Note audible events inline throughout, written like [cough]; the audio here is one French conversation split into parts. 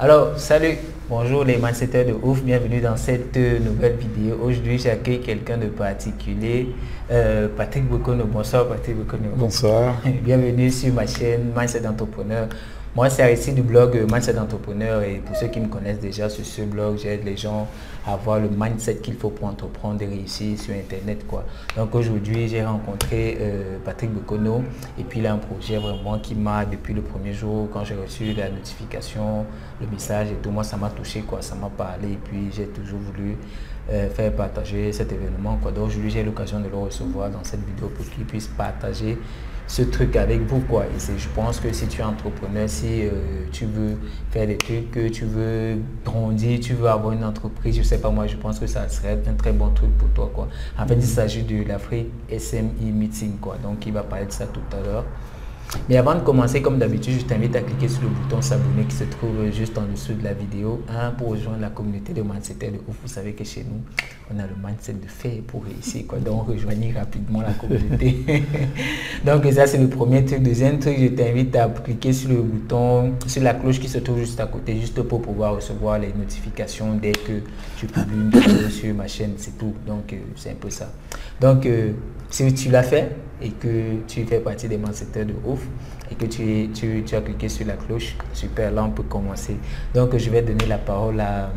Alors, salut, bonjour les mindsetters de ouf, bienvenue dans cette nouvelle vidéo. Aujourd'hui, j'accueille quelqu'un de particulier, euh, Patrick Bokono. Bonsoir Patrick Bokono. Bonsoir. [laughs] bienvenue sur ma chaîne Mindset Entrepreneur. Moi, c'est ici du blog Mindset Entrepreneur et pour ceux qui me connaissent déjà sur ce blog, j'aide les gens à avoir le mindset qu'il faut pour entreprendre et réussir sur Internet. Quoi. Donc aujourd'hui, j'ai rencontré euh, Patrick Bokono et puis il a un projet vraiment qui m'a, depuis le premier jour, quand j'ai reçu la notification, le message et tout, moi, ça m'a touché, quoi, ça m'a parlé et puis j'ai toujours voulu euh, faire partager cet événement. Quoi. Donc aujourd'hui, j'ai l'occasion de le recevoir dans cette vidéo pour qu'il puisse partager ce truc avec vous quoi. Et je pense que si tu es entrepreneur si euh, tu veux faire des trucs que tu veux grandir tu veux avoir une entreprise je sais pas moi je pense que ça serait un très bon truc pour toi quoi. En fait il s'agit de l'Afrique SMI meeting quoi. Donc il va parler de ça tout à l'heure. Mais avant de commencer, comme d'habitude, je t'invite à cliquer sur le bouton s'abonner qui se trouve juste en dessous de la vidéo hein, pour rejoindre la communauté de mindset de ouf. Vous savez que chez nous, on a le mindset de fait pour réussir. Quoi. Donc, rejoignez rapidement la communauté. [laughs] Donc, ça, c'est le premier truc. Deuxième truc, je t'invite à cliquer sur le bouton, sur la cloche qui se trouve juste à côté, juste pour pouvoir recevoir les notifications dès que tu publies une vidéo sur ma chaîne. C'est tout. Donc, euh, c'est un peu ça. Donc, euh, si tu l'as fait et que tu fais partie des mindsetters de ouf et que tu, tu, as cliqué sur la cloche, super, là on peut commencer. Donc je vais donner la parole à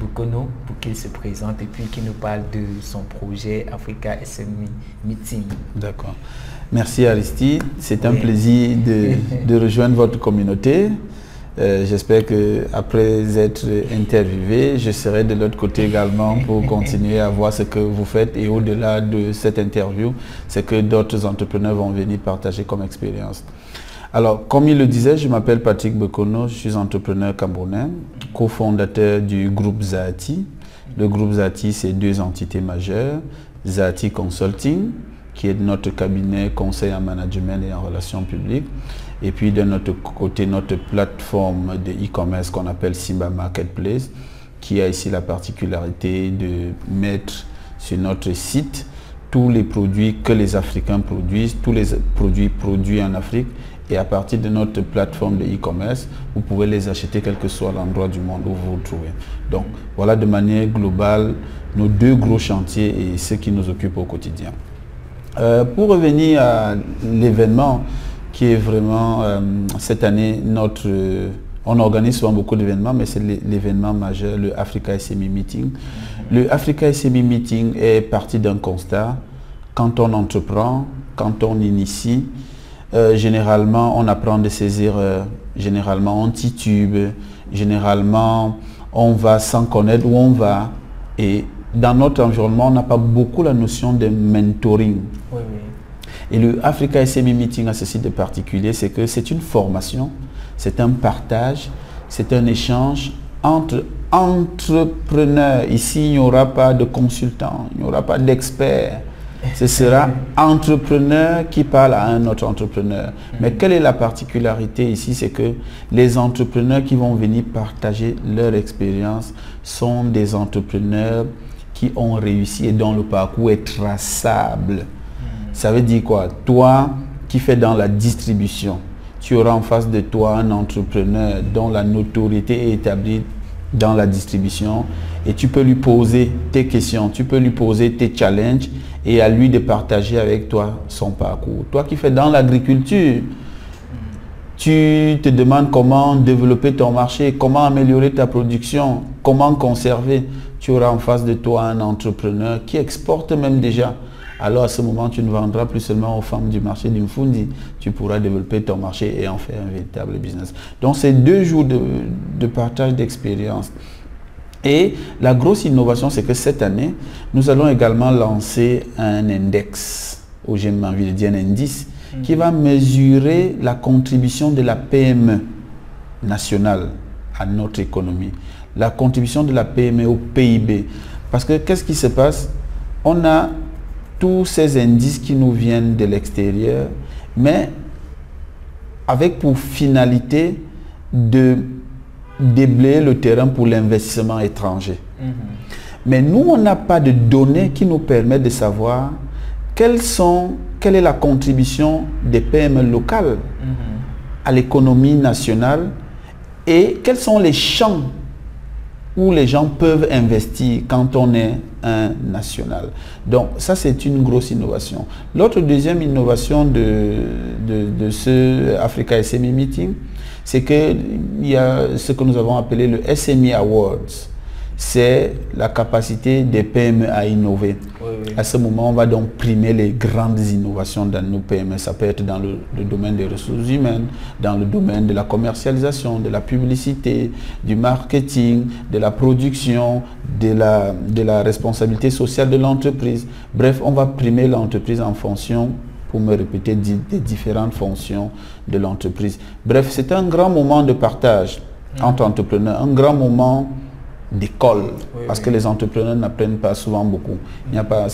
Bukono pour qu'il se présente et puis qu'il nous parle de son projet Africa SME Meeting. D'accord. Merci Aristide. C'est un plaisir de, [laughs] de rejoindre votre communauté. Euh, j'espère qu'après être interviewé, je serai de l'autre côté également pour [laughs] continuer à voir ce que vous faites et au-delà de cette interview, c'est que d'autres entrepreneurs vont venir partager comme expérience. Alors, comme il le disait, je m'appelle Patrick Bekono, je suis entrepreneur camerounais, cofondateur du groupe Zati. Le groupe Zati, c'est deux entités majeures. Zati Consulting, qui est notre cabinet conseil en management et en relations publiques, et puis de notre côté, notre plateforme de e-commerce qu'on appelle Simba Marketplace, qui a ici la particularité de mettre sur notre site tous les produits que les Africains produisent, tous les produits produits en Afrique. Et à partir de notre plateforme de e-commerce, vous pouvez les acheter quel que soit l'endroit du monde où vous vous trouvez. Donc voilà de manière globale nos deux gros chantiers et ce qui nous occupe au quotidien. Euh, pour revenir à l'événement, qui est vraiment euh, cette année notre... On organise souvent beaucoup d'événements, mais c'est l'événement majeur, le Africa SME Meeting. Le Africa SME Meeting est parti d'un constat. Quand on entreprend, quand on initie, euh, généralement on apprend de ses erreurs, généralement on titube, généralement on va sans connaître où on va. Et dans notre environnement, on n'a pas beaucoup la notion de mentoring. Oui, oui. Et le Africa SME Meeting a ceci de particulier, c'est que c'est une formation, c'est un partage, c'est un échange entre entrepreneurs. Ici, il n'y aura pas de consultants, il n'y aura pas d'experts. Ce sera entrepreneur qui parle à un autre entrepreneur. Mais quelle est la particularité ici C'est que les entrepreneurs qui vont venir partager leur expérience sont des entrepreneurs qui ont réussi et dont le parcours est traçable. Ça veut dire quoi? Toi qui fais dans la distribution, tu auras en face de toi un entrepreneur dont la notoriété est établie dans la distribution et tu peux lui poser tes questions, tu peux lui poser tes challenges et à lui de partager avec toi son parcours. Toi qui fais dans l'agriculture, tu te demandes comment développer ton marché, comment améliorer ta production, comment conserver. Tu auras en face de toi un entrepreneur qui exporte même déjà alors à ce moment, tu ne vendras plus seulement aux femmes du marché d'Infundi, tu pourras développer ton marché et en faire un véritable business. Donc c'est deux jours de, partage d'expérience. Et la grosse innovation, c'est que cette année, nous allons également lancer un index, ou j'aime envie de dire un indice, mm. qui va mesurer la contribution de la PME nationale à notre économie, la contribution de la PME au PIB. Parce que qu'est-ce qui se passe? On a tous ces indices qui nous viennent de l'extérieur, mais avec pour finalité de déblayer le terrain pour l'investissement étranger. Mais nous, on n'a pas de données qui nous permettent de savoir quelle est la contribution des PME locales à l'économie nationale Et quels sont les champs où les gens peuvent investir quand on est un national. Donc ça, c'est une grosse innovation. L'autre deuxième innovation de, de, ce Africa SME Meeting, c'est qu'il y a ce que nous avons appelé le SME Awards c'est la capacité des PME à innover. À ce moment, on va donc primer les grandes innovations dans nos PME. Ça peut être dans le, domaine des ressources humaines, dans le domaine de la commercialisation, de la publicité, du marketing, de la production, de la, de la responsabilité sociale de l'entreprise. Bref, on va primer l'entreprise en fonction pour me répéter, des différentes fonctions de l'entreprise. Bref, c'est un grand moment de partage entre entrepreneurs, un grand moment d'école, parce que les entrepreneurs n'apprennent pas souvent beaucoup. Il n'y a pas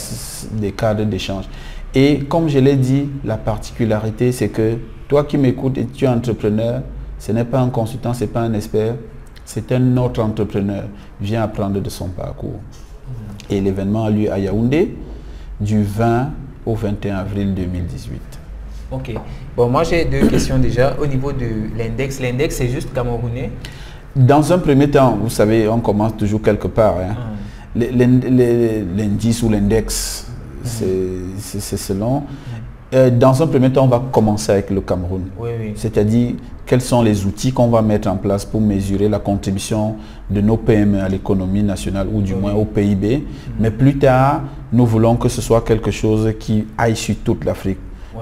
des cadres d'échange. Et comme je l'ai dit, la particularité, c'est que toi qui m'écoutes et tu es entrepreneur, ce n'est pas un consultant, ce n'est pas un expert, c'est un autre entrepreneur. Viens apprendre de son parcours. Et l'événement a lieu à Yaoundé du 20 au 21 avril 2018. Ok. Bon, moi j'ai deux questions déjà. Au niveau de l'index, l'index c'est juste camerounais? Dans un premier temps, vous savez, on commence toujours quelque part. Hein. Ah. L'indice ou l'index, c'est selon. Euh, dans un premier temps, on va commencer avec le Cameroun. C'est-à-dire, quels sont les outils qu'on va mettre en place pour mesurer la contribution de nos PME à l'économie nationale ou du moins au PIB. Mm. Mais plus tard, nous voulons que ce soit quelque chose qui aille sur toute l'Afrique.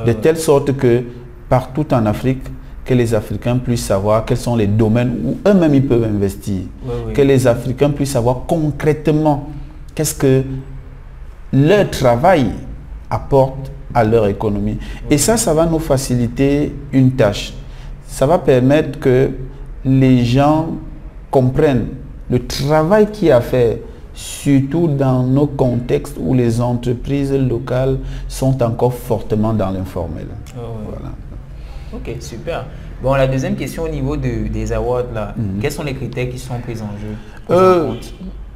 de telle sorte que partout en Afrique, que les Africains puissent savoir quels sont les domaines où eux-mêmes ils peuvent investir. Que les Africains puissent savoir concrètement qu'est-ce que leur travail apporte à leur économie. Et ça, ça va nous faciliter une tâche. Ça va permettre que les gens comprennent le travail qui a fait, surtout dans nos contextes où les entreprises locales sont encore fortement dans l'informel. Voilà. Ok, super. Bon, la deuxième question au niveau des awards, là, mhm. quels sont les critères qui sont pris en jeu euh,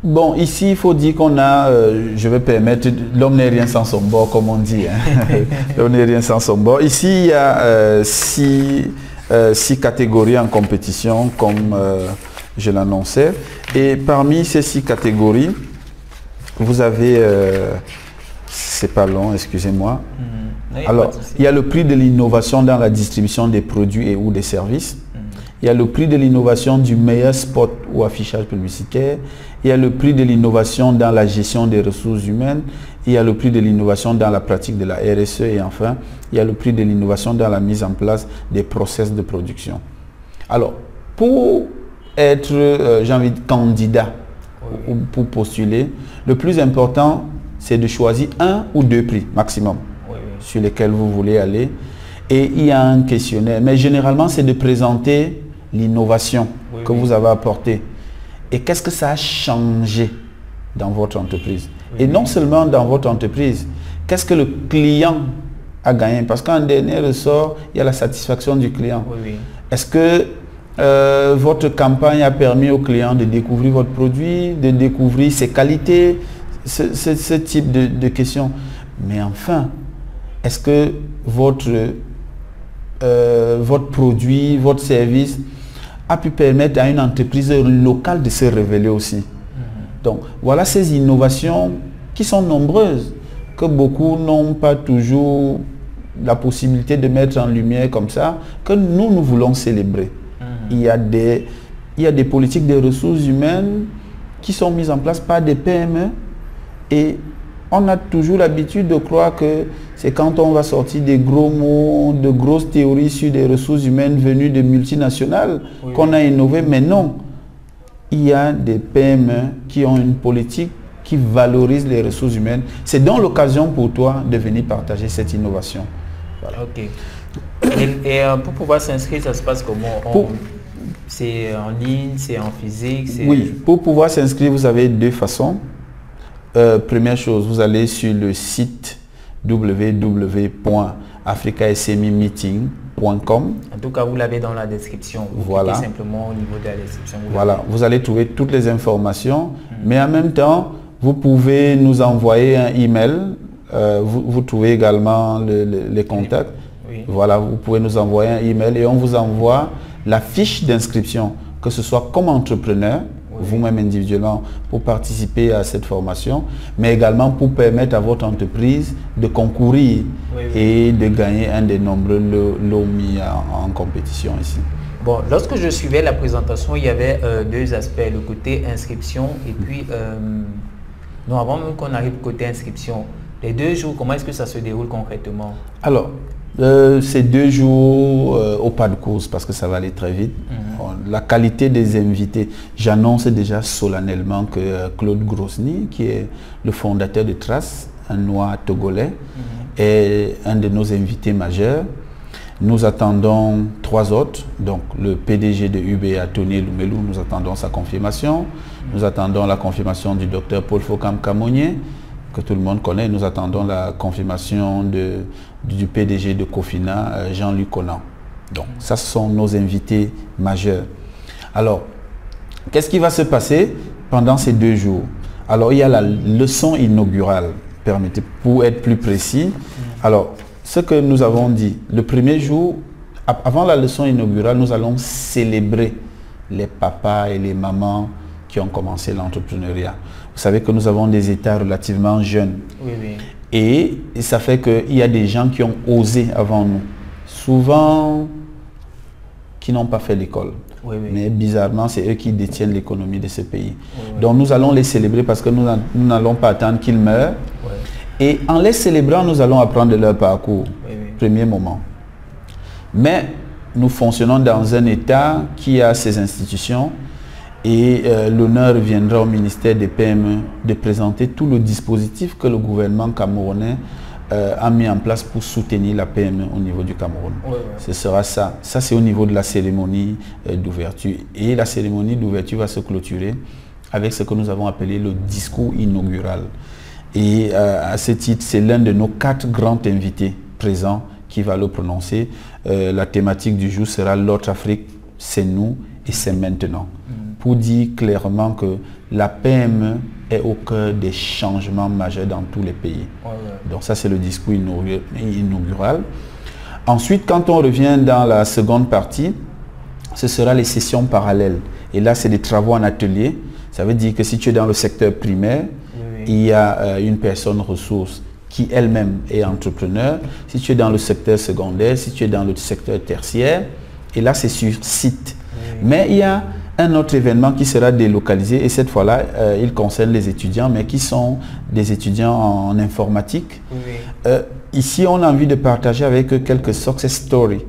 Bon, ici, il faut dire qu'on a, euh, je vais permettre, l'homme n'est rien sans son bord, comme on dit. Hein. [laughs] l'homme n'est rien sans son bord. Ici, il y a euh, six, six, catégories en compétition, comme je l'annonçais. Et parmi ces six catégories, vous avez, c'est pas long, excusez-moi. Mhm. Alors, il y a le prix de l'innovation dans la distribution des produits et ou des services. Il y a le prix de l'innovation du meilleur spot ou affichage publicitaire. Il y a le prix de l'innovation dans la gestion des ressources humaines. Il y a le prix de l'innovation dans la pratique de la RSE. Et enfin, il y a le prix de l'innovation dans la mise en place des process de production. Alors, pour être, euh, j'ai envie de candidat ou pour postuler, le plus important, c'est de choisir un ou deux prix maximum sur lesquels vous voulez aller. Et il y a un questionnaire. Mais généralement, c'est de présenter l'innovation que vous avez apportée. Et qu'est-ce que ça a changé dans votre entreprise Et non seulement dans votre entreprise, qu'est-ce que le client a gagné? Parce qu'en dernier ressort, il y a la satisfaction du client. Est-ce que euh, votre campagne a permis au client de découvrir votre produit, de découvrir ses qualités, ce, type de, de questions? Mais enfin, est-ce que votre, euh, votre produit, votre service a pu permettre à une entreprise locale de se révéler aussi. Mhm. Donc voilà ces innovations qui sont nombreuses, que beaucoup n'ont pas toujours la possibilité de mettre en lumière comme ça, que nous, nous voulons célébrer. Mhm. Il, y a des, il y a des politiques de ressources humaines qui sont mises en place par des PME et on a toujours l'habitude de croire que c'est quand on va sortir des gros mots, de grosses théories sur des ressources humaines venues de multinationales qu'on a innové. Mais non, il y a des PME qui ont une politique qui valorise les ressources humaines. C'est donc l'occasion pour toi de venir partager cette innovation. Ok. Et, euh, pour pouvoir s'inscrire, ça se passe comment? C'est en ligne, c'est en physique Oui, pour pouvoir s'inscrire, vous avez deux façons. Euh, première chose, vous allez sur le site www.africasemimeeting.com. En tout cas, vous l'avez dans la description. Vous voilà. simplement au niveau de la description. voilà, vous allez trouver toutes les informations. Hmm. Mais en même temps, vous pouvez nous envoyer un email. Euh, vous, trouvez également les contacts. Voilà, vous pouvez nous envoyer un email et on vous envoie la fiche d'inscription que ce soit comme entrepreneur, vous-même individuellement, pour participer à cette formation, mais également pour permettre à votre entreprise de concourir et de gagner un des nombreux lots mis en, compétition ici. Bon, lorsque je suivais la présentation, il y avait euh, deux aspects, le côté inscription et puis, euh, non, avant même qu'on arrive côté inscription, les deux jours, comment est-ce que ça se déroule concrètement? Alors, euh, ces deux jours euh, au pas de course parce que ça va aller très vite. Mhm. La qualité des invités, j'annonce déjà solennellement que euh, Claude Grosny, qui est le fondateur de Trace, un noir togolais, mhm. est un de nos invités majeurs. Nous attendons trois autres, donc le PDG de UBA, Tony Lumelou, nous attendons sa confirmation. Mhm. Nous attendons la confirmation du docteur Paul Focam Camonier, que tout le monde connaît. Nous attendons la confirmation de, du PDG de Cofina, euh, Jean-Luc Conan. Donc, ça, sont nos invités majeurs. Alors, qu'est-ce qui va se passer pendant ces deux jours? Alors, il y a la leçon inaugurale, permettez, pour être plus précis. Alors, ce que nous avons dit, le premier jour, avant la leçon inaugurale, nous allons célébrer les papas et les mamans qui ont commencé l'entrepreneuriat. Vous savez que nous avons des États relativement jeunes. Et ça fait qu'il y a des gens qui ont osé avant nous. Souvent, qui n'ont pas fait l'école. Mais bizarrement, c'est eux qui détiennent l'économie de ce pays. Donc nous allons les célébrer parce que nous n'allons pas attendre qu'ils meurent. Et en les célébrant, nous allons apprendre de leur parcours. Premier moment. Mais nous fonctionnons dans un État qui a ses institutions, et euh, l'honneur viendra au ministère des PME de présenter tout le dispositif que le gouvernement camerounais euh, a mis en place pour soutenir la PME au niveau du Cameroun. Ce sera ça. Ça, c'est au niveau de la cérémonie euh, d'ouverture. Et la cérémonie d'ouverture va se clôturer avec ce que nous avons appelé le discours inaugural. Et à ce titre, c'est l'un de nos quatre grands invités présents qui va le prononcer. la thématique du jour sera l'autre Afrique, c'est nous et c'est maintenant. Mm pour dire clairement que la PME est au cœur des changements majeurs dans tous les pays. Donc ça, c'est le discours inaugural. Ensuite, quand on revient dans la seconde partie, ce sera les sessions parallèles. Et là, c'est des travaux en atelier. Ça veut dire que si tu es dans le secteur primaire, il y a euh, une personne ressource qui elle-même est entrepreneur. Si tu es dans le secteur secondaire, si tu es dans le secteur tertiaire, et là, c'est sur site. Mais il y a un autre événement qui sera délocalisé et cette fois-là, euh, il concerne les étudiants, mais qui sont des étudiants en informatique. Euh, ici, on a envie de partager avec eux quelques success stories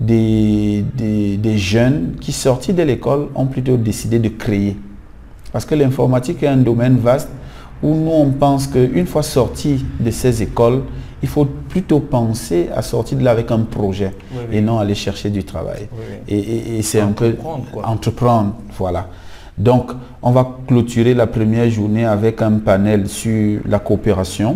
des, des, jeunes qui, sortis de l'école, ont plutôt décidé de créer. Parce que l'informatique est un domaine vaste où nous, on pense qu'une fois sortis de ces écoles, il faut plutôt penser à sortir de là avec un projet et non aller chercher du travail. Et, c'est un peu entreprendre, voilà. Donc, on va clôturer la première journée avec un panel sur la coopération,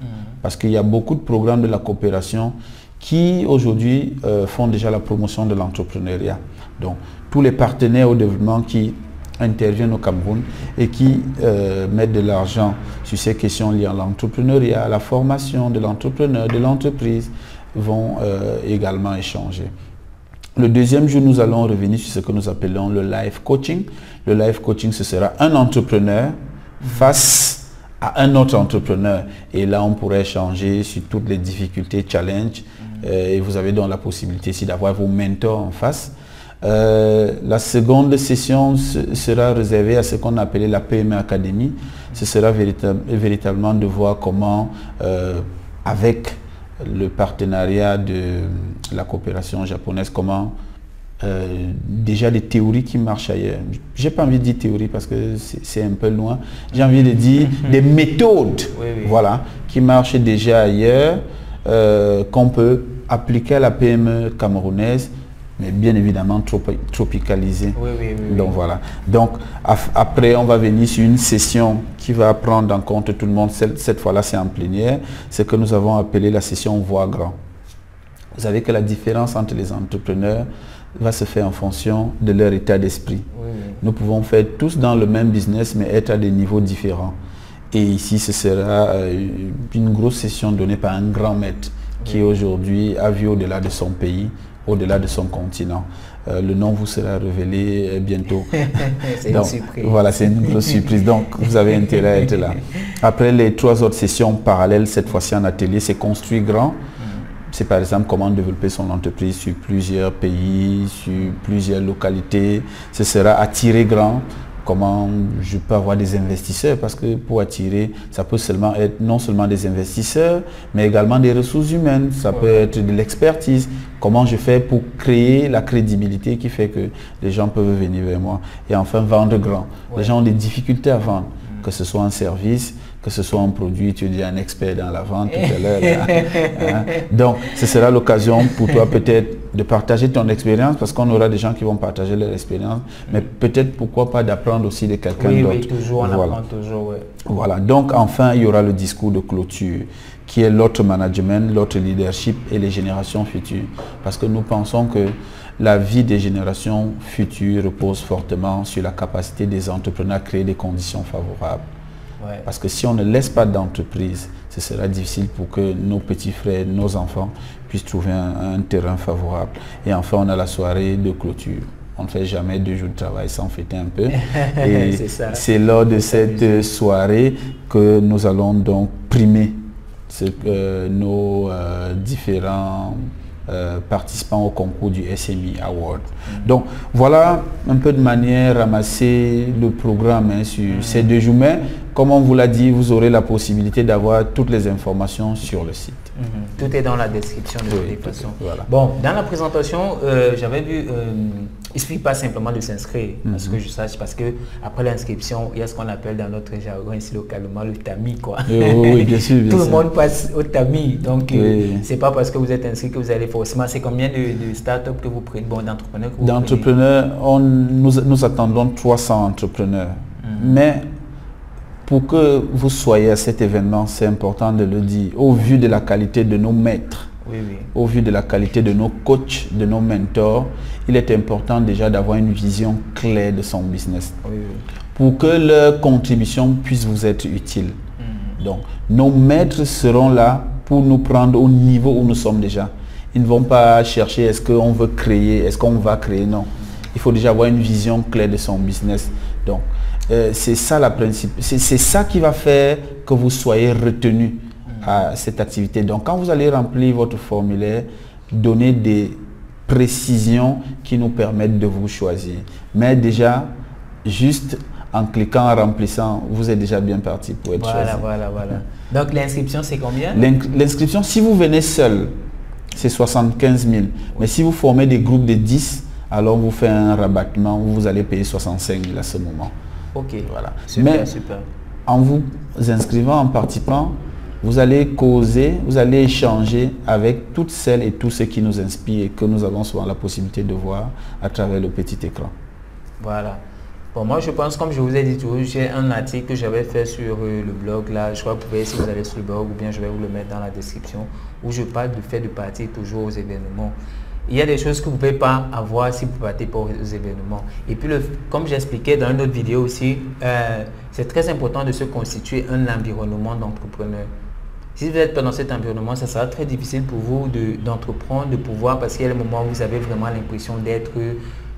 mhm. parce qu'il y a beaucoup de programmes de la coopération qui aujourd'hui euh, font déjà la promotion de l'entrepreneuriat. Donc, tous les partenaires au développement qui interviennent au Cameroun et qui euh, mettent de l'argent sur ces questions liées à l'entrepreneuriat, à la formation de l'entrepreneur, de l'entreprise, vont euh, également échanger. Le deuxième jour, nous allons revenir sur ce que nous appelons le life coaching. Le life coaching, ce sera un entrepreneur face à un autre entrepreneur. Et là, on pourrait échanger sur toutes les difficultés, challenges. Euh, et vous avez donc la possibilité ici d'avoir vos mentors en face euh, la seconde session sera réservée à ce qu'on appelait la PME Academy. Ce sera véritablement de voir comment, euh, avec le partenariat de la coopération japonaise, comment euh, déjà des théories qui marchent ailleurs. J'ai pas envie de dire théorie parce que c'est un peu loin. J'ai envie de dire [laughs] des méthodes, voilà, qui marchent déjà ailleurs, qu'on peut appliquer à la PME camerounaise mais bien évidemment tropicalisé. Donc voilà. Donc après, on va venir sur une session qui va prendre en compte tout le monde. Cette, fois-là, c'est en plénière. C'est que nous avons appelé la session Voix grand. Vous savez que la différence entre les entrepreneurs va se faire en fonction de leur état d'esprit. Nous pouvons faire tous dans le même business, mais être à des niveaux différents. Et ici, ce sera euh, une grosse session donnée par un grand maître qui aujourd'hui a vu au-delà de son pays au-delà de son continent. Euh, le nom vous sera révélé bientôt. [laughs] c'est une surprise. Voilà, c'est une grosse surprise. Donc, vous avez intérêt à être là. Après les trois autres sessions parallèles, cette fois-ci en atelier, c'est construit grand. Mm. C'est par exemple comment développer son entreprise sur plusieurs pays, sur plusieurs localités. Ce sera attirer grand comment je peux avoir des investisseurs parce que pour attirer, ça peut seulement être non seulement des investisseurs, mais également des ressources humaines, ça peut être de l'expertise. Comment je fais pour créer la crédibilité qui fait que les gens peuvent venir vers moi. Et enfin, vendre grand. Les gens ont des difficultés à vendre, mm. que ce soit un service, que ce soit un produit, tu es un expert dans la vente tout à l'heure. [laughs] Hein. Donc, ce sera l'occasion pour toi peut-être de partager ton expérience parce qu'on aura des gens qui vont partager leur expérience, mais peut-être pourquoi pas d'apprendre aussi de quelqu'un d'autre. Oui, toujours, on voilà. apprend toujours. Voilà, donc enfin, il y aura le discours de clôture qui est l'autre management, l'autre leadership et les générations futures. Parce que nous pensons que la vie des générations futures repose fortement sur la capacité des entrepreneurs à créer des conditions favorables parce que si on ne laisse pas d'entreprise, ce sera difficile pour que nos petits frères, nos enfants puissent trouver un, terrain favorable. Et enfin, on a la soirée de clôture. On ne fait jamais deux jours de travail sans fêter un peu. [laughs] Et c'est lors de cette soirée que nous allons donc primer ce, nos euh, différents euh, participants au concours du SMI Award. Donc voilà un peu de manière ramasser le programme hein, sur ces deux jours. Mais comme on vous l'a dit, vous aurez la possibilité d'avoir toutes les informations sur le site. Mhm. Tout est dans la description de toute façon. Bon, dans la présentation, euh, j'avais vu, euh, il ne suffit pas simplement de s'inscrire, parce mhm. que je sache, parce que après l'inscription, il y a ce qu'on appelle dans notre jargon ici localement le tamis. Quoi. oui, bien [laughs] sûr. Tout le monde passe au tamis. Donc, euh, c'est pas parce que vous êtes inscrit que vous allez forcément. C'est combien de, start-up que vous prenez, bon, d'entrepreneurs D'entrepreneurs, nous, nous attendons 300 entrepreneurs. Mhm. Mais pour que vous soyez à cet événement, c'est important de le dire, au vu de la qualité de nos maîtres, au vu de la qualité de nos coachs, de nos mentors, il est important déjà d'avoir une vision claire de son business. pour que leur contribution puisse vous être utile. Mm. Donc, nos maîtres seront là pour nous prendre au niveau où nous sommes déjà. Ils ne vont pas chercher est-ce qu'on veut créer, est-ce qu'on va créer, non. Il faut déjà avoir une vision claire de son business. Donc, euh, c'est ça la principe. C'est ça qui va faire que vous soyez retenu à cette activité. Donc quand vous allez remplir votre formulaire, donnez des précisions qui nous permettent de vous choisir. Mais déjà, juste en cliquant, en remplissant, vous êtes déjà bien parti pour être choisi. Voilà, voilà. Donc l'inscription, c'est combien? L'inscription, si vous venez seul, c'est 75 000. Mais si vous formez des groupes de 10, alors vous faites un rabattement, vous allez payer 65 000 à ce moment. Ok, voilà. Super, Mais super. en vous inscrivant, en participant, vous allez causer, vous allez échanger avec toutes celles et tous ceux qui nous inspirent et que nous avons souvent la possibilité de voir à travers le petit écran. Voilà. Bon, moi, je pense, comme je vous ai dit tout, j'ai un article que j'avais fait sur euh, le blog, là, je crois que vous pouvez, si vous allez sur le blog, ou bien je vais vous le mettre dans la description, où je parle du fait de partir toujours aux événements il y a des choses que vous ne pouvez pas avoir si vous partez pas aux événements. Et puis, le, comme j'expliquais dans une autre vidéo aussi, euh, c'est très important de se constituer un environnement d'entrepreneur. Si vous êtes pas dans cet environnement, ça sera très difficile pour vous d'entreprendre, de, pouvoir, parce qu'il y a le moment où vous avez vraiment l'impression d'être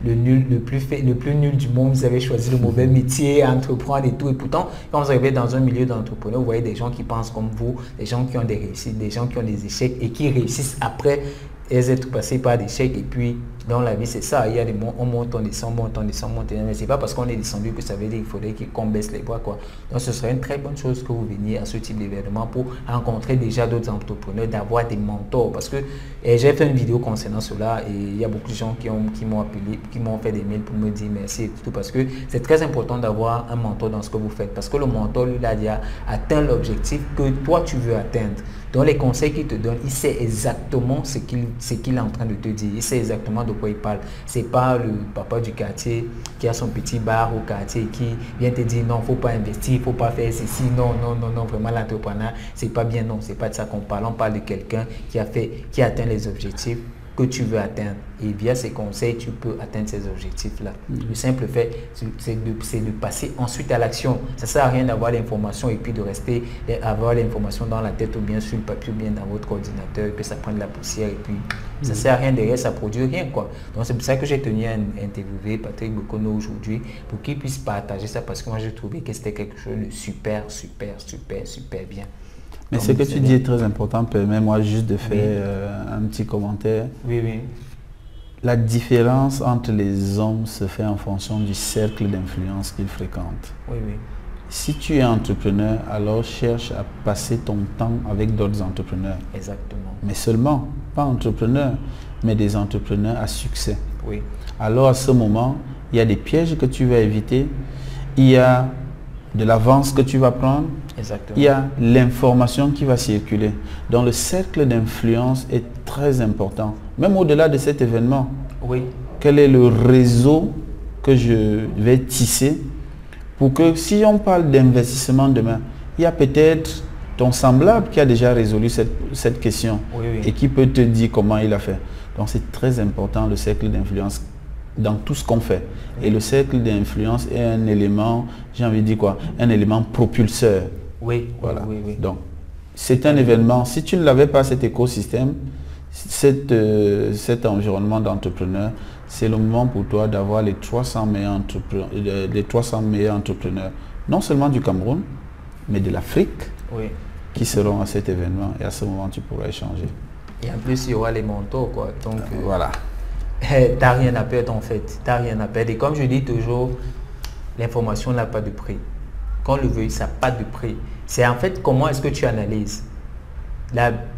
le plus nul du monde, vous avez choisi le mauvais métier à entreprendre et tout. Et pourtant, quand vous arrivez dans un milieu d'entrepreneur, vous voyez des gens qui pensent comme vous, des gens qui ont des réussites, des gens qui ont des échecs et qui réussissent après elles être passées par des chèques et puis dans la vie c'est ça, il y a des moments, on monte, on descend, on monte, on descend, on monte, mais c'est pas parce qu'on est descendu que ça veut dire qu'il faudrait qu'on baisse les bras quoi. Donc ce serait une très bonne chose que vous veniez à ce type d'événement pour rencontrer déjà d'autres entrepreneurs, d'avoir des mentors parce que j'ai fait une vidéo concernant cela et il y a beaucoup de gens qui qui m'ont appelé, qui m'ont fait des mails pour me dire merci tout parce que c'est très important d'avoir un mentor dans ce que vous faites parce que le mentor lui a déjà atteint l'objectif que toi tu veux atteindre. Dans les conseils qu'il te donne, il sait exactement ce qu'il est en train de te dire. Il sait exactement de quoi il parle. C'est pas le papa du quartier qui a son petit bar au quartier qui vient te dire non, faut pas investir, faut pas faire ceci. Non, non, non, non, vraiment l'entrepreneur, c'est pas bien. Non, c'est pas de ça qu'on parle. On parle de quelqu'un qui a fait, qui a atteint les objectifs que tu veux atteindre. Et via ces conseils, tu peux atteindre ces objectifs-là. Mm. Le simple fait, c'est de, de, passer ensuite à l'action. Ça ne sert à rien d'avoir l'information et puis de rester, avoir l'information dans la tête ou bien sur le papier ou bien dans votre ordinateur et puis ça prend de la poussière et puis ça ne mm. sert à rien derrière, ça ne produit rien. Quoi. Donc c'est pour ça que j'ai tenu à interviewer Patrick Bokono aujourd'hui pour qu'il puisse partager ça parce que moi j'ai trouvé que c'était quelque chose de super, super, super, super bien. Mais ce que tu dis est très important. Permets-moi juste de faire euh, un petit commentaire. Oui, oui. La différence entre les hommes se fait en fonction du cercle d'influence qu'ils fréquentent. Oui, oui. Si tu es entrepreneur, alors cherche à passer ton temps avec d'autres entrepreneurs. Exactement. Mais seulement, pas entrepreneurs, mais des entrepreneurs à succès. Oui. Alors à ce moment, il y a des pièges que tu vas éviter. Il y a de l'avance que tu vas prendre, il y a l'information qui va circuler. Donc le cercle d'influence est très important. Même au-delà de cet événement, oui. quel est le réseau que je vais tisser pour que si on parle d'investissement demain, il y a peut-être ton semblable qui a déjà résolu cette, question et qui peut te dire comment il a fait. Donc c'est très important le cercle d'influence dans tout ce qu'on fait. Et le cercle d'influence est un élément, j'ai envie de dire quoi, un élément propulseur. Oui, voilà. oui, oui. Donc, c'est un événement. Si tu ne l'avais pas, cet écosystème, euh, cet environnement d'entrepreneur, c'est le moment pour toi d'avoir les 300 meilleurs entrepreneurs, euh, les 300 meilleurs entrepreneurs, non seulement du Cameroun, mais de l'Afrique, oui. qui seront à cet événement. Et à ce moment, tu pourras échanger. Et en plus, il y aura les manteaux, quoi. Donc, euh, voilà. Tu n'as rien à perdre, en fait. Tu n'as rien à perdre. Et comme je dis toujours, l'information n'a pas de prix. Quand le veut, ça n'a pas de prix. C'est en fait comment est-ce que tu analyses.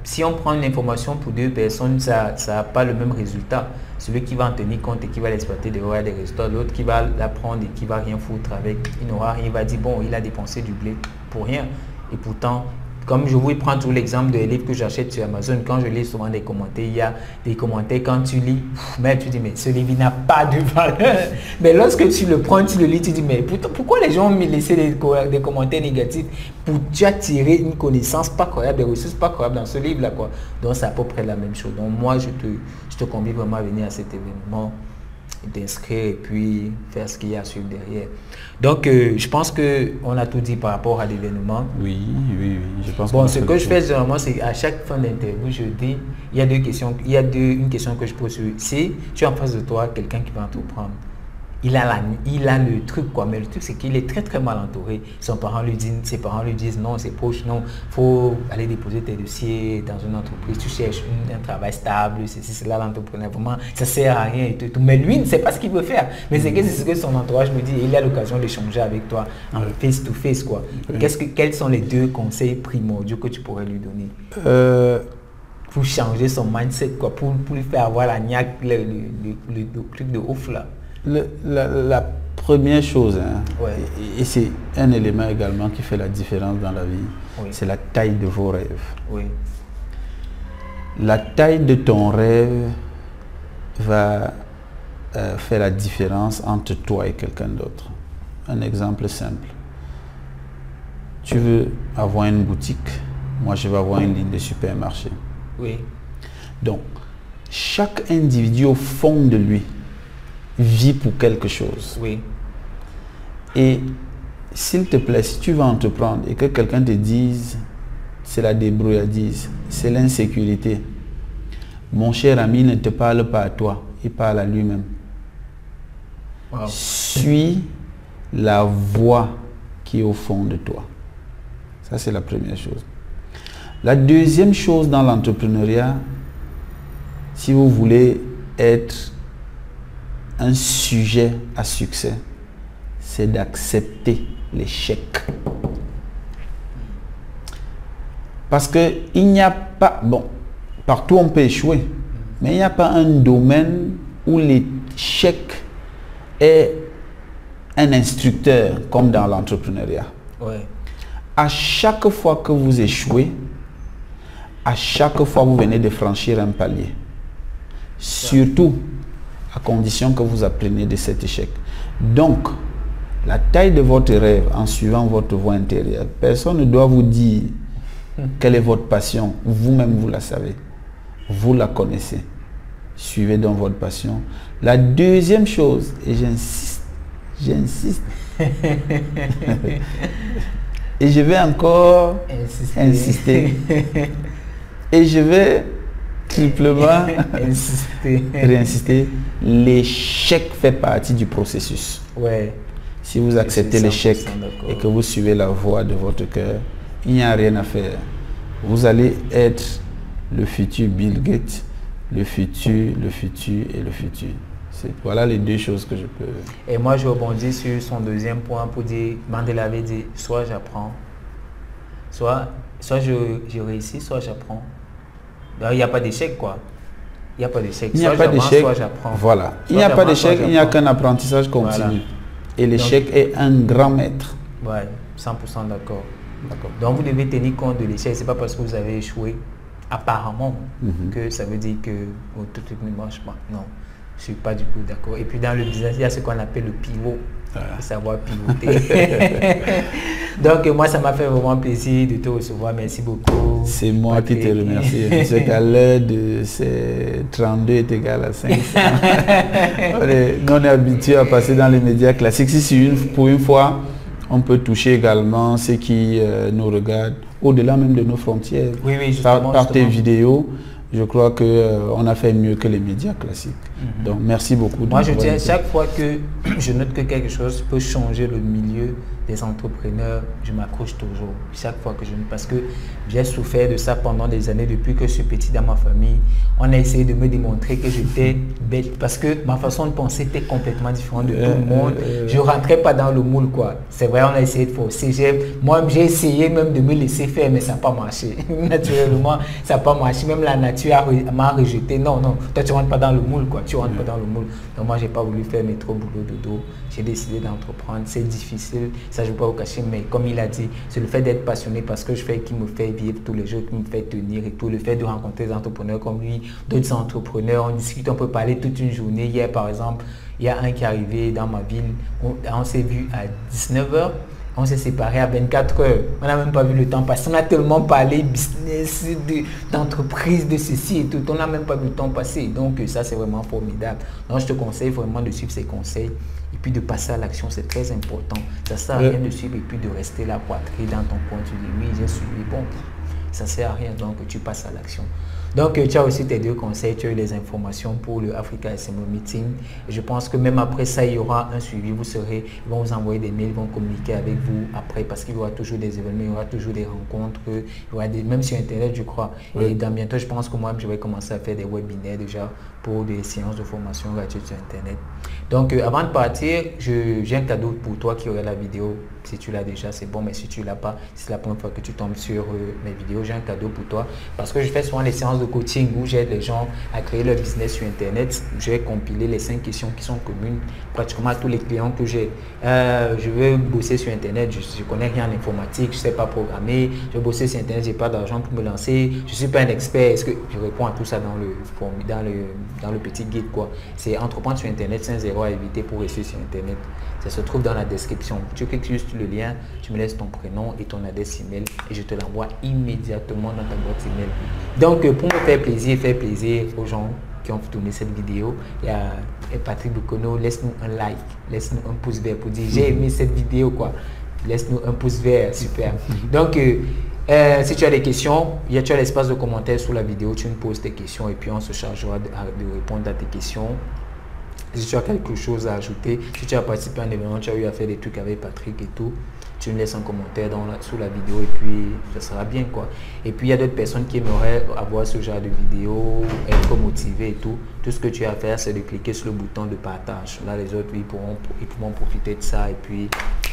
si on prend une information pour deux personnes, ça n'a pas le même résultat. Celui qui va en tenir compte et qui va l'exploiter devra des résultats. L'autre qui va l'apprendre et qui va rien foutre avec, il n'aura rien. Il va dire, bon, il a dépensé du blé pour rien. Et pourtant, comme je vous prends tout l'exemple des livres que j'achète sur Amazon, quand je lis souvent des commentaires, il y a des commentaires quand tu lis, mais tu dis, mais ce livre n'a pas de valeur. [laughs] Mais lorsque tu le prends, tu le lis, tu dis, mais pourquoi les gens ont laissé des, commentaires négatifs pour tu une connaissance pas croyable, des ressources pas croyables dans ce livre-là. Donc c'est à peu près la même chose. Donc moi, je te, je te convie vraiment à venir à cet événement d'inscrire et puis faire ce qu'il y a sur derrière. Donc, euh, je pense qu'on a tout dit par rapport à l'événement. Oui, oui, oui. Je pense bon, ce que je fais généralement, c'est à chaque fin d'interview, je dis, il y a deux questions, il y a deux, une question que je pose. Si tu as en face de toi quelqu'un qui va entreprendre, il a, la, il a le truc, quoi. Mais le truc, c'est qu'il est très, très mal entouré. Son parent lui dit, ses parents lui disent, non, c'est proche, non, faut aller déposer tes dossiers dans une entreprise. Tu cherches un travail stable, c'est là l'entrepreneur. Vraiment, ça sert à rien et tout, Mais lui, ne sait pas ce qu'il veut faire. Mais c'est ce que son entourage me dit. il a l'occasion d'échanger avec toi en face to face, quoi. Qu'est-ce que, quels sont les deux conseils primordiaux que tu pourrais lui donner? Euh, pour changer son mindset, quoi, pour, pour lui faire avoir la niaque, le, le, truc de ouf là la, première chose, hein, et, c'est un élément également qui fait la différence dans la vie, c'est la taille de vos rêves. Oui. La taille de ton rêve va euh, faire la différence entre toi et quelqu'un d'autre. Un exemple simple. Tu veux avoir une boutique, moi je veux avoir une ligne de supermarché. Oui. Donc, chaque individu au fond de lui vis pour quelque chose. Oui. Et s'il te plaît, si tu vas entreprendre et que quelqu'un te dise, c'est la débrouillardise, c'est l'insécurité, mon cher ami ne te parle pas à toi, il parle à lui-même. Suis la voix qui est au fond de toi. Ça, c'est la première chose. La deuxième chose dans l'entrepreneuriat, si vous voulez être un sujet à succès, c'est d'accepter l'échec. Parce qu'il n'y a pas, bon, partout on peut échouer, mais il n'y a pas un domaine où l'échec est un instructeur comme dans l'entrepreneuriat. À chaque fois que vous échouez, à chaque fois vous venez de franchir un palier. Surtout à condition que vous appreniez de cet échec. Donc, la taille de votre rêve en suivant votre voie intérieure, personne ne doit vous dire quelle est votre passion. Vous-même, vous la savez. Vous la connaissez. suivez dans votre passion. La deuxième chose, et j'insiste, j'insiste, [laughs] et je vais encore insister. et je vais triplement [laughs] insister. réinsister. L'échec fait partie du processus. Ouais. Si vous acceptez l'échec et que vous suivez la voie de votre cœur, il n'y a rien à faire. Vous allez être le futur Bill Gates, le futur, le futur et le futur. Voilà les deux choses que je peux... Et moi, je rebondis sur son deuxième point pour dire, Mandela avait dit, soit j'apprends, soit, soit je, je réussis, soit j'apprends. Il n'y a pas d'échec, quoi. Il n'y a pas d'échec. Il n'y a pas d'échec. Soit. Voilà. il n'y a pas d'échec, il n'y a qu'un apprentissage continu. Et l'échec est un grand maître. Ouais, 100% d'accord. Donc vous devez tenir compte de l'échec. Ce n'est pas parce que vous avez échoué, apparemment, mhm. que ça veut dire que tout truc ne marche pas. Non, je ne suis pas du tout d'accord. Et puis dans le business, il y a ce qu'on appelle le pivot. Savoir pivoter. [laughs] Donc moi, ça m'a fait vraiment plaisir de te recevoir. Merci beaucoup. C'est moi qui te remercie. C'est qu'à [laughs] l'heure de ces 32 est égal à 500. [laughs] on, est, on est habitué à passer dans les médias classiques. Si une, pour une fois, on peut toucher également ceux qui euh, nous regardent au-delà même de nos frontières. Oui, oui, par, tes vidéos, je crois qu'on euh, a fait mieux que les médias classiques. Mhm. Donc merci beaucoup. Moi, je tiens chaque fois que je note que quelque chose peut changer le milieu des entrepreneurs, je m'accroche toujours. Chaque fois que je... Parce que j'ai souffert de ça pendant des années depuis que je suis petit dans ma famille. On a essayé de me démontrer que j'étais bête parce que ma façon de penser était complètement différente de tout le euh, monde. Euh, je rentrais pas dans le moule, quoi. C'est vrai, on a essayé de forcer. Moi, j'ai essayé même de me laisser faire, mais ça n'a pas marché. [laughs] Naturellement, ça n'a pas marché. Même la nature m'a rejeté. Non, non, toi, tu rentres pas dans le moule, quoi. Tu rentres pas dans le moule. Donc, moi, j'ai pas voulu faire mes trop boulot de dos. J'ai décidé d'entreprendre. C'est difficile ça je pas vous cacher, mais comme il a dit, c'est le fait d'être passionné parce que je fais qui me fait vivre tous les jours, qui me fait tenir et tout, le fait de rencontrer des entrepreneurs comme lui, d'autres entrepreneurs, on discute, on peut parler toute une journée. Hier, par exemple, il y a un qui est arrivé dans ma ville, on, s'est vu à 19h, on s'est séparé à 24 heures. On n'a même pas vu le temps passer. On a tellement parlé business, d'entreprise, de, ceci et tout. On n'a même pas vu le temps passer. Donc ça, c'est vraiment formidable. Donc je te conseille vraiment de suivre ces conseils et puis de passer à l'action, c'est très important. Ça ne sert à rien de suivre et puis de rester là poitré dans ton coin. Tu dis oui, j'ai suivi. Bon, ça ne sert à rien, donc tu passes à l'action. Donc, tu as aussi tes deux conseils, tu as eu les informations pour le Africa SMO Meeting. Et je pense que même après ça, il y aura un suivi. Vous serez, ils vont vous envoyer des mails, ils vont communiquer avec vous après parce qu'il y aura toujours des événements, il y aura toujours des rencontres, il y aura des, même sur Internet, je crois. Et dans bientôt, je pense que moi, je vais commencer à faire des webinaires déjà pour des séances de formation gratuites sur Internet. Donc, euh, avant de partir, j'ai un cadeau pour toi qui aurait la vidéo. Si tu l'as déjà, c'est bon, mais si tu l'as pas, c'est la première fois que tu tombes sur euh, mes vidéos, j'ai un cadeau pour toi. Parce que je fais souvent les séances de coaching où j'aide les gens à créer leur business sur Internet. J'ai compilé les cinq questions qui sont communes pratiquement à tous les clients que j'ai. Euh, je veux bosser sur Internet, je connais rien en informatique, je ne sais pas programmer, je veux bosser sur Internet, je n'ai pas d'argent pour me lancer, je suis pas un expert. Est-ce que je réponds à tout ça dans le, dans le, dans le petit guide quoi C'est entreprendre sur Internet sans zéro à éviter pour rester sur Internet. Ça se trouve dans la description. Tu cliques juste le lien, tu me laisses ton prénom et ton adresse email et je te l'envoie immédiatement dans ta boîte email. Donc, euh, pour me faire plaisir, faire plaisir aux gens qui ont tourné cette vidéo, il y a Patrick Bukono, laisse-nous un like, laisse-nous un pouce vert pour dire j'ai aimé cette vidéo quoi. Laisse-nous un pouce vert, super. Donc, euh, euh, si tu as des questions, il y a tu as l'espace de commentaires sous la vidéo, tu me poses tes questions et puis on se chargera de répondre à tes questions si tu as quelque chose à ajouter, si tu as participé à un événement, tu as eu à faire des trucs avec Patrick et tout, tu me laisses un commentaire dans sous la vidéo et puis ça sera bien quoi. Et puis il y a d'autres personnes qui aimeraient avoir ce genre de vidéo, être motivées et tout. Tout ce que tu as à faire, c'est de cliquer sur le bouton de partage. Là, les autres, ils pourront, ils pourront profiter de ça et puis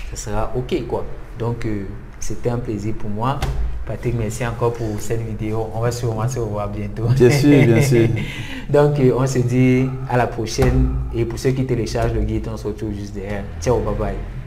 ça sera ok quoi. Donc euh, c'était un plaisir pour moi. Patrick, merci encore pour cette vidéo. On va sûrement se revoir bientôt. Bien sûr, bien sûr. [laughs] Donc, euh, on se dit à la prochaine. Et pour ceux qui téléchargent le guide, on se retrouve juste derrière. Ciao, bye bye.